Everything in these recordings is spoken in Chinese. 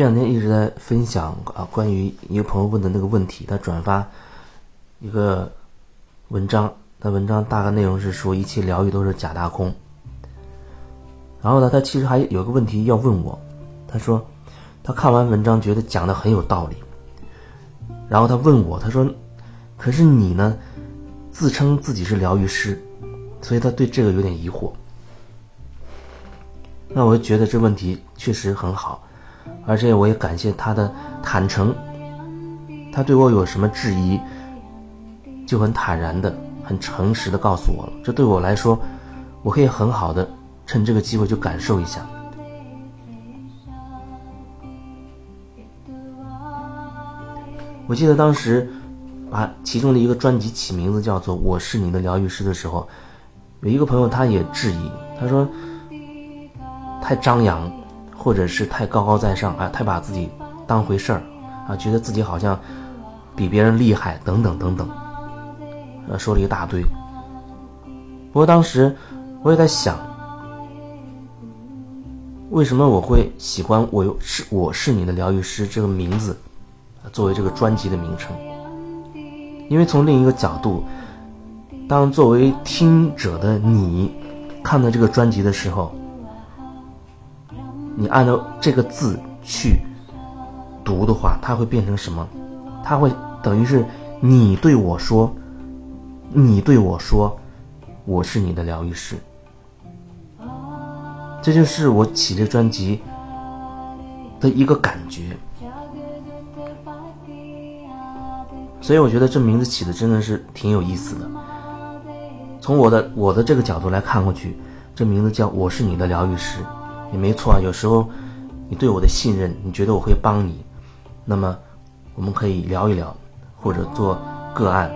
这两天一直在分享啊，关于一个朋友问的那个问题，他转发一个文章，那文章大概内容是说一切疗愈都是假大空。然后呢，他其实还有个问题要问我，他说他看完文章觉得讲的很有道理，然后他问我，他说，可是你呢，自称自己是疗愈师，所以他对这个有点疑惑。那我就觉得这问题确实很好。而且我也感谢他的坦诚，他对我有什么质疑，就很坦然的、很诚实的告诉我了。这对我来说，我可以很好的趁这个机会就感受一下。我记得当时把其中的一个专辑起名字叫做《我是你的疗愈师》的时候，有一个朋友他也质疑，他说太张扬。或者是太高高在上啊，太把自己当回事儿啊，觉得自己好像比别人厉害等等等等，呃，说了一大堆。不过当时我也在想，为什么我会喜欢我又是我是你的疗愈师这个名字作为这个专辑的名称？因为从另一个角度，当作为听者的你看到这个专辑的时候。你按照这个字去读的话，它会变成什么？它会等于是你对我说，你对我说，我是你的疗愈师。这就是我起这专辑的一个感觉。所以我觉得这名字起的真的是挺有意思的。从我的我的这个角度来看过去，这名字叫我是你的疗愈师。也没错啊，有时候你对我的信任，你觉得我会帮你，那么我们可以聊一聊，或者做个案，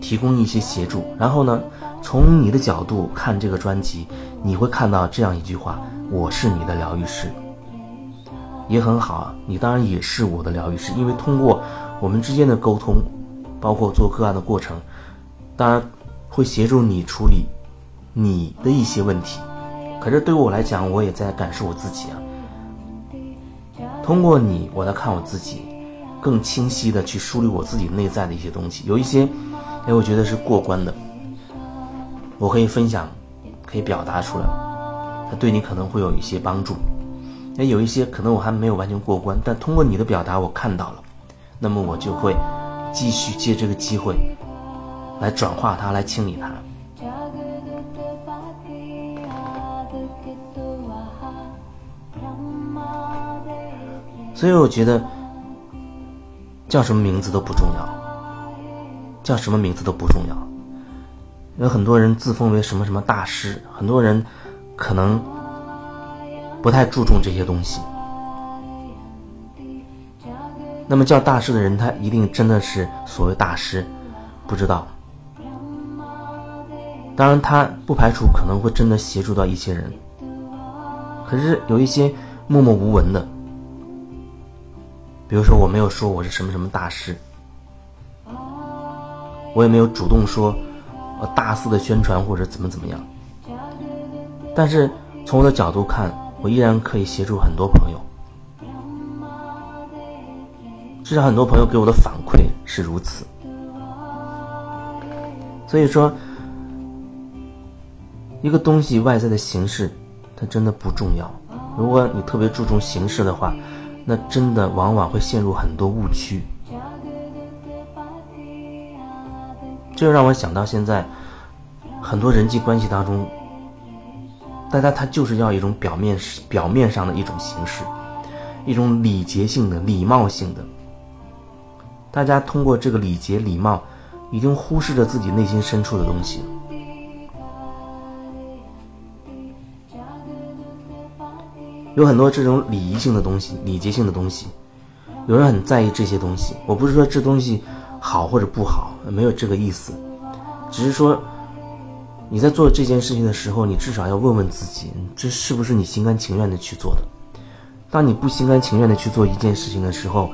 提供一些协助。然后呢，从你的角度看这个专辑，你会看到这样一句话：“我是你的疗愈师。”也很好啊，你当然也是我的疗愈师，因为通过我们之间的沟通，包括做个案的过程，当然会协助你处理。你的一些问题，可是对我来讲，我也在感受我自己啊。通过你，我在看我自己，更清晰的去梳理我自己内在的一些东西。有一些，哎，我觉得是过关的，我可以分享，可以表达出来，它对你可能会有一些帮助。那有一些可能我还没有完全过关，但通过你的表达，我看到了，那么我就会继续借这个机会来转化它，来清理它。所以我觉得，叫什么名字都不重要，叫什么名字都不重要。有很多人自封为什么什么大师，很多人可能不太注重这些东西。那么叫大师的人，他一定真的是所谓大师？不知道。当然，他不排除可能会真的协助到一些人。可是有一些默默无闻的。比如说，我没有说我是什么什么大师，我也没有主动说，呃，大肆的宣传或者怎么怎么样。但是从我的角度看，我依然可以协助很多朋友，至少很多朋友给我的反馈是如此。所以说，一个东西外在的形式，它真的不重要。如果你特别注重形式的话，那真的往往会陷入很多误区，这就让我想到现在很多人际关系当中，大家他就是要一种表面表面上的一种形式，一种礼节性的、礼貌性的。大家通过这个礼节、礼貌，已经忽视了自己内心深处的东西。有很多这种礼仪性的东西、礼节性的东西，有人很在意这些东西。我不是说这东西好或者不好，没有这个意思，只是说你在做这件事情的时候，你至少要问问自己，这是不是你心甘情愿的去做的？当你不心甘情愿的去做一件事情的时候，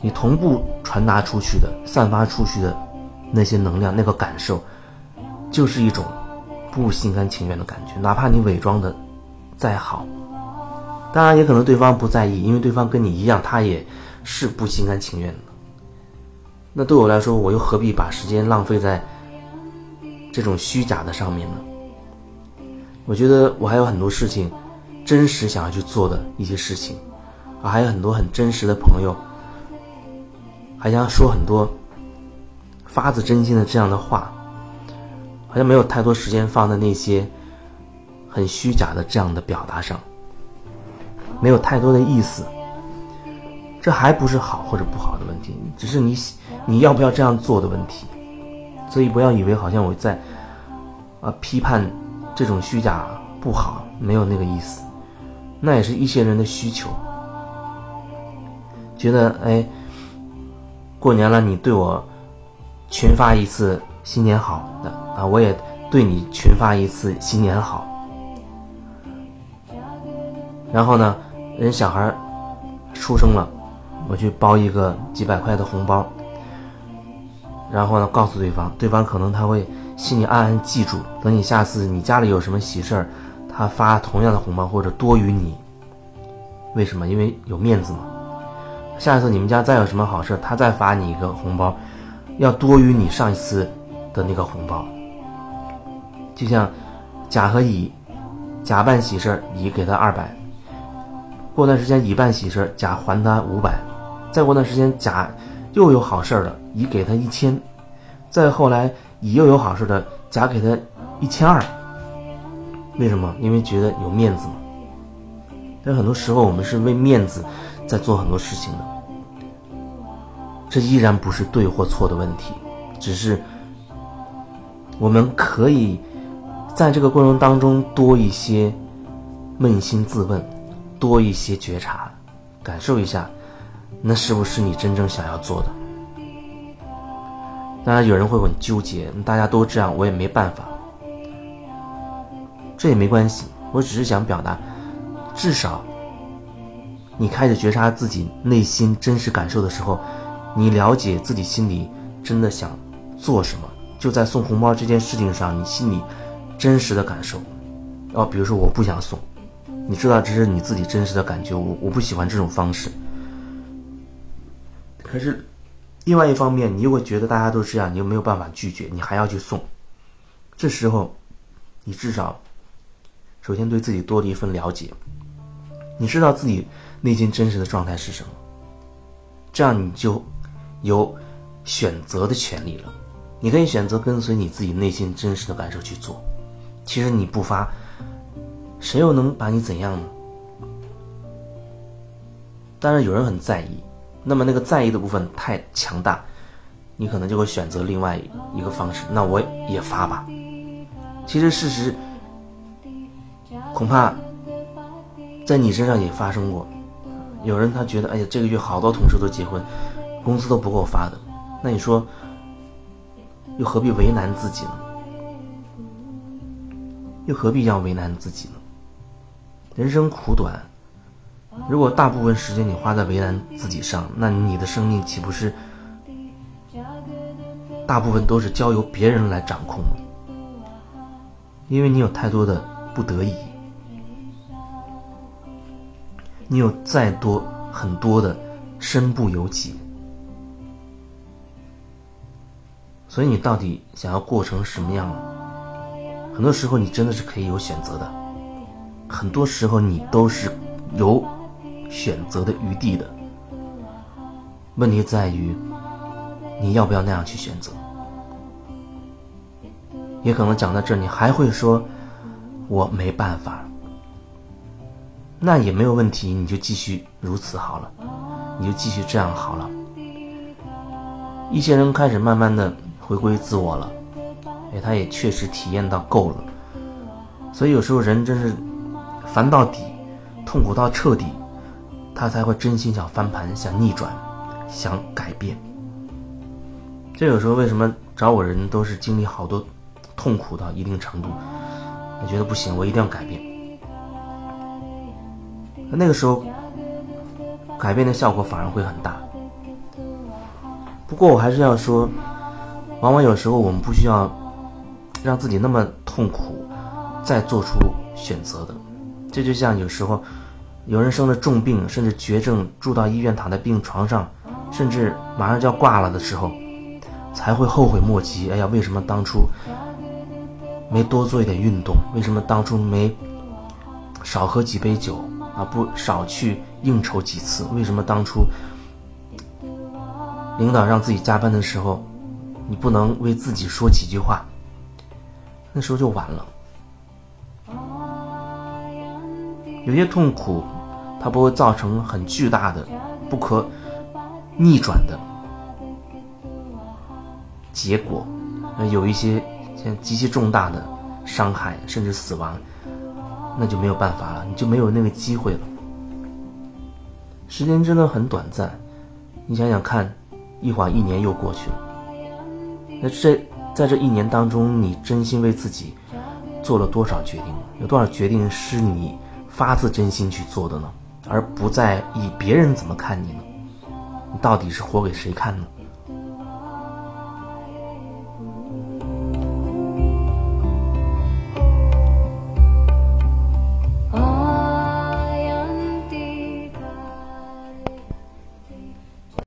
你同步传达出去的、散发出去的那些能量、那个感受，就是一种不心甘情愿的感觉，哪怕你伪装的再好，当然也可能对方不在意，因为对方跟你一样，他也是不心甘情愿的。那对我来说，我又何必把时间浪费在这种虚假的上面呢？我觉得我还有很多事情，真实想要去做的一些事情，啊，还有很多很真实的朋友，还想说很多发自真心的这样的话。好像没有太多时间放在那些很虚假的这样的表达上，没有太多的意思。这还不是好或者不好的问题，只是你你要不要这样做的问题。所以不要以为好像我在啊批判这种虚假不好，没有那个意思。那也是一些人的需求，觉得哎，过年了你对我群发一次新年好的。啊，我也对你群发一次新年好。然后呢，人小孩出生了，我去包一个几百块的红包。然后呢，告诉对方，对方可能他会心里暗暗记住，等你下次你家里有什么喜事儿，他发同样的红包或者多于你。为什么？因为有面子嘛。下一次你们家再有什么好事，他再发你一个红包，要多于你上一次的那个红包。就像甲和乙，甲办喜事儿，乙给他二百。过段时间乙办喜事儿，甲还他五百。再过段时间甲又有好事儿了，乙给他一千。再后来乙又有好事的，甲给他一千二。为什么？因为觉得有面子嘛。但很多时候我们是为面子在做很多事情的，这依然不是对或错的问题，只是我们可以。在这个过程当中，多一些扪心自问，多一些觉察，感受一下，那是不是你真正想要做的？当然，有人会很纠结，大家都这样，我也没办法。这也没关系，我只是想表达，至少你开始觉察自己内心真实感受的时候，你了解自己心里真的想做什么。就在送红包这件事情上，你心里。真实的感受，哦，比如说我不想送，你知道这是你自己真实的感觉，我我不喜欢这种方式。可是，另外一方面，你又会觉得大家都这样，你又没有办法拒绝，你还要去送。这时候，你至少，首先对自己多了一份了解，你知道自己内心真实的状态是什么，这样你就有选择的权利了，你可以选择跟随你自己内心真实的感受去做。其实你不发，谁又能把你怎样呢？当然有人很在意，那么那个在意的部分太强大，你可能就会选择另外一个方式。那我也发吧。其实事实恐怕在你身上也发生过。有人他觉得，哎呀，这个月好多同事都结婚，工资都不够发的。那你说，又何必为难自己呢？又何必要为难自己呢？人生苦短，如果大部分时间你花在为难自己上，那你的生命岂不是大部分都是交由别人来掌控？因为你有太多的不得已，你有再多很多的身不由己，所以你到底想要过成什么样？很多时候你真的是可以有选择的，很多时候你都是有选择的余地的。问题在于你要不要那样去选择。也可能讲到这，你还会说我没办法，那也没有问题，你就继续如此好了，你就继续这样好了。一些人开始慢慢的回归自我了。哎，他也确实体验到够了，所以有时候人真是烦到底，痛苦到彻底，他才会真心想翻盘、想逆转、想改变。这有时候为什么找我人都是经历好多痛苦到一定程度，我觉得不行，我一定要改变。那个时候改变的效果反而会很大。不过我还是要说，往往有时候我们不需要。让自己那么痛苦，再做出选择的。这就像有时候有人生了重病，甚至绝症，住到医院躺在病床上，甚至马上就要挂了的时候，才会后悔莫及。哎呀，为什么当初没多做一点运动？为什么当初没少喝几杯酒啊？不少去应酬几次？为什么当初领导让自己加班的时候？你不能为自己说几句话，那时候就晚了。有些痛苦，它不会造成很巨大的、不可逆转的结果。那有一些像极其重大的伤害，甚至死亡，那就没有办法了，你就没有那个机会了。时间真的很短暂，你想想看，一晃一年又过去了。那这在这一年当中，你真心为自己做了多少决定？有多少决定是你发自真心去做的呢？而不再以别人怎么看你呢？你到底是活给谁看呢？